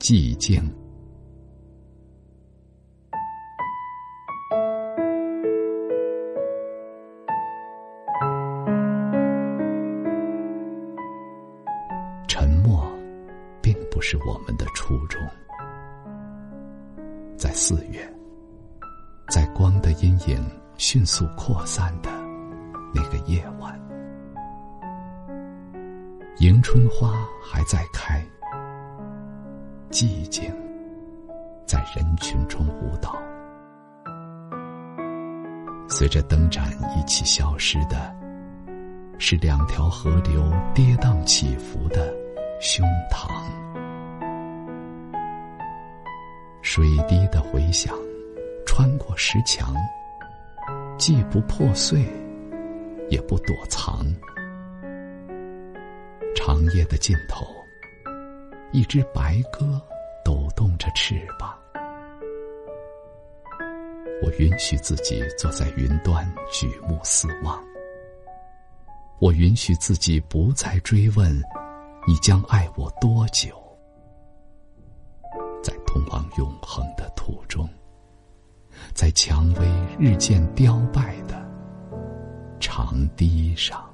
寂静。沉默，并不是我们的初衷。在四月，在光的阴影迅速扩散的那个夜晚，迎春花还在开，寂静在人群中舞蹈。随着灯盏一起消失的，是两条河流跌宕起伏的胸膛。水滴的回响，穿过石墙，既不破碎，也不躲藏。长夜的尽头，一只白鸽抖动着翅膀。我允许自己坐在云端，举目四望。我允许自己不再追问，你将爱我多久。在通往永恒的途中，在蔷薇日渐凋败的长堤上。